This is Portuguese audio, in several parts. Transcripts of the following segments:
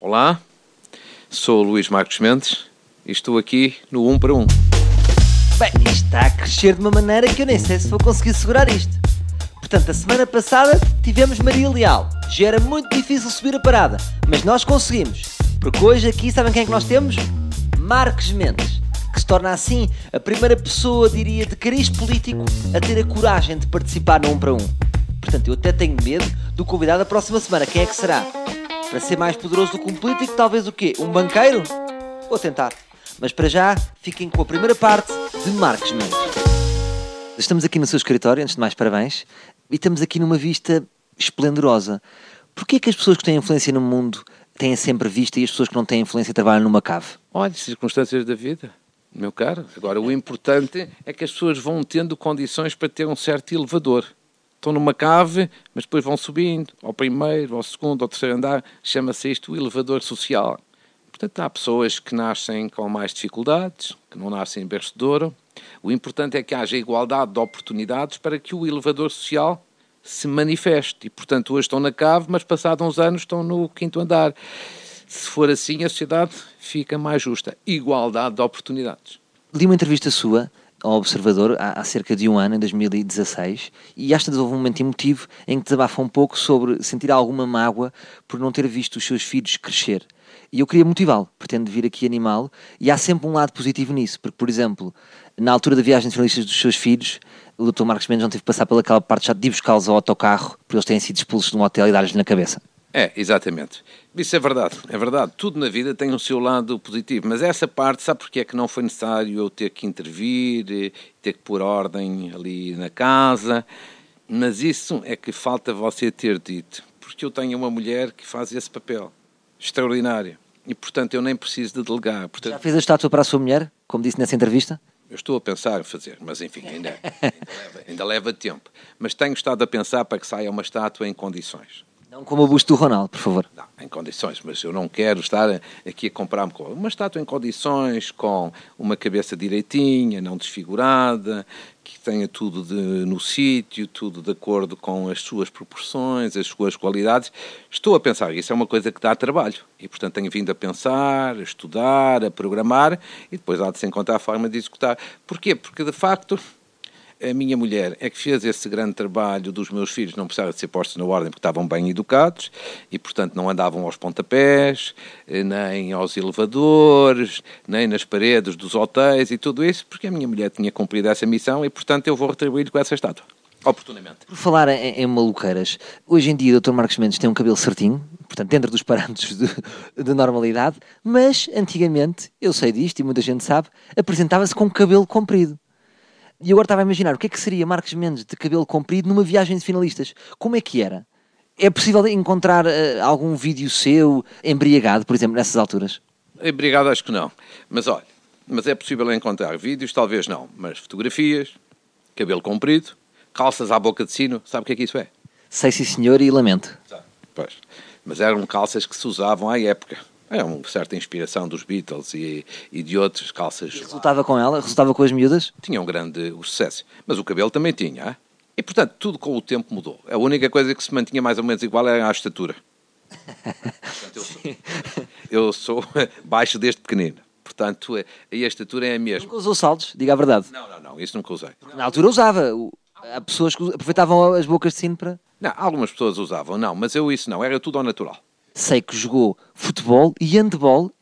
Olá, sou Luís Marcos Mendes e estou aqui no 1 para 1. Bem, isto está a crescer de uma maneira que eu nem sei se vou conseguir segurar isto. Portanto, a semana passada tivemos Maria Leal. Já era muito difícil subir a parada, mas nós conseguimos. Porque hoje aqui, sabem quem é que nós temos? Marcos Mendes, que se torna assim a primeira pessoa, diria, de cariz político a ter a coragem de participar no 1 para 1. Portanto, eu até tenho medo do convidado da próxima semana. Quem é que será? Para ser mais poderoso do que um político, talvez o quê? Um banqueiro? Vou tentar. Mas para já, fiquem com a primeira parte de Marcos Mendes. Estamos aqui no seu escritório, antes de mais parabéns, e estamos aqui numa vista esplendorosa. Porquê é que as pessoas que têm influência no mundo têm sempre vista e as pessoas que não têm influência trabalham numa cave? Olha, circunstâncias da vida, meu caro. Agora, o importante é que as pessoas vão tendo condições para ter um certo elevador. Estão numa cave, mas depois vão subindo ao primeiro, ao segundo, ao terceiro andar. Chama-se isto o elevador social. Portanto, há pessoas que nascem com mais dificuldades, que não nascem em berço de ouro. O importante é que haja igualdade de oportunidades para que o elevador social se manifeste. E, portanto, hoje estão na cave, mas passados uns anos estão no quinto andar. Se for assim, a sociedade fica mais justa. Igualdade de oportunidades. Li uma entrevista sua ao Observador há, há cerca de um ano, em 2016, e às tantas houve um momento emotivo em que desabafa um pouco sobre sentir alguma mágoa por não ter visto os seus filhos crescer. E eu queria motivá-lo, pretendo vir aqui animá-lo, e há sempre um lado positivo nisso, porque, por exemplo, na altura da viagem de jornalistas dos seus filhos, o Dr. Marcos Mendes não teve que passar pelaquela parte já de buscá-los ao autocarro, porque eles têm sido expulsos de um hotel e dar-lhes na cabeça. É, exatamente. Isso é verdade, é verdade. Tudo na vida tem o seu lado positivo, mas essa parte, sabe porque é que não foi necessário eu ter que intervir, ter que pôr ordem ali na casa? Mas isso é que falta você ter dito, porque eu tenho uma mulher que faz esse papel extraordinário e, portanto, eu nem preciso de delegar. Portanto, Já fez a estátua para a sua mulher, como disse nessa entrevista? Eu estou a pensar em fazer, mas enfim, ainda, ainda, leva, ainda leva tempo. Mas tenho estado a pensar para que saia uma estátua em condições. Não como o busto do Ronaldo, por favor. Não, em condições, mas eu não quero estar aqui a comprar-me com uma estátua em condições, com uma cabeça direitinha, não desfigurada, que tenha tudo de, no sítio, tudo de acordo com as suas proporções, as suas qualidades. Estou a pensar, isso é uma coisa que dá trabalho e, portanto, tenho vindo a pensar, a estudar, a programar e depois há de se encontrar a forma de executar. Porquê? Porque, de facto, a minha mulher é que fez esse grande trabalho dos meus filhos, não precisavam de ser postos na ordem porque estavam bem educados e, portanto, não andavam aos pontapés, nem aos elevadores, nem nas paredes dos hotéis e tudo isso, porque a minha mulher tinha cumprido essa missão e, portanto, eu vou retribuir com essa estátua. Oportunamente. Por falar em, em maluqueiras, hoje em dia o Dr. Marcos Mendes tem um cabelo certinho, portanto, dentro dos parâmetros de, de normalidade, mas antigamente, eu sei disto e muita gente sabe, apresentava-se com cabelo comprido. E agora estava a imaginar o que é que seria Marcos Mendes de cabelo comprido numa viagem de finalistas. Como é que era? É possível encontrar uh, algum vídeo seu embriagado, por exemplo, nessas alturas? Embriagado acho que não. Mas olha, mas é possível encontrar vídeos, talvez não, mas fotografias, cabelo comprido, calças à boca de sino, sabe o que é que isso é? Sei sim senhor e lamento. Pois, mas eram calças que se usavam à época. É uma certa inspiração dos Beatles e, e de outras calças. E resultava com ela? Resultava com as miúdas? Tinha um grande sucesso. Mas o cabelo também tinha. E, portanto, tudo com o tempo mudou. A única coisa que se mantinha mais ou menos igual era a estatura. portanto, eu, sou, eu sou baixo desde pequenino. Portanto, a estatura é a mesma. Nunca usou saltos? Diga a verdade. Não, não, não. Isso nunca usei. Na altura usava. Há pessoas que aproveitavam as bocas de sino para... Não, algumas pessoas usavam. Não, mas eu isso não. Era tudo ao natural sei que jogou futebol e handball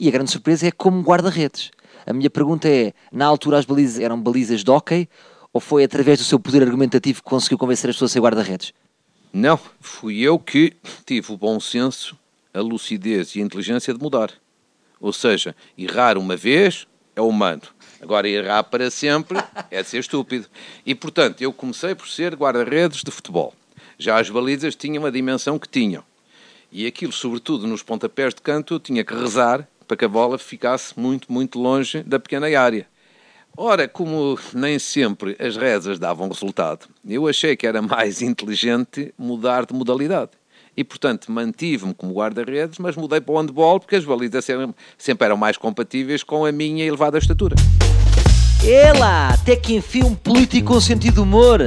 e a grande surpresa é como guarda-redes. A minha pergunta é, na altura as balizas eram balizas de hockey ou foi através do seu poder argumentativo que conseguiu convencer as pessoas a ser guarda-redes? Não, fui eu que tive o bom senso, a lucidez e a inteligência de mudar. Ou seja, errar uma vez é humano. Agora, errar para sempre é de ser estúpido. E, portanto, eu comecei por ser guarda-redes de futebol. Já as balizas tinham a dimensão que tinham. E aquilo, sobretudo nos pontapés de canto, eu tinha que rezar para que a bola ficasse muito, muito longe da pequena área. Ora, como nem sempre as rezas davam resultado, eu achei que era mais inteligente mudar de modalidade. E, portanto, mantive-me como guarda-redes, mas mudei para o handball porque as balizas sempre eram mais compatíveis com a minha elevada estatura. Ela, até que enfim um político com sentido de humor.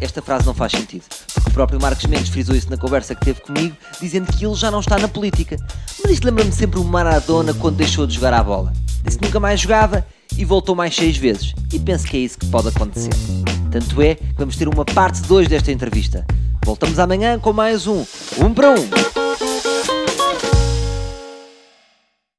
Esta frase não faz sentido, porque o próprio Marcos Mendes frisou isso na conversa que teve comigo, dizendo que ele já não está na política. Mas isto lembra-me sempre o Maradona quando deixou de jogar à bola. Disse que nunca mais jogava e voltou mais seis vezes. E penso que é isso que pode acontecer. Tanto é que vamos ter uma parte 2 desta entrevista. Voltamos amanhã com mais um Um para Um.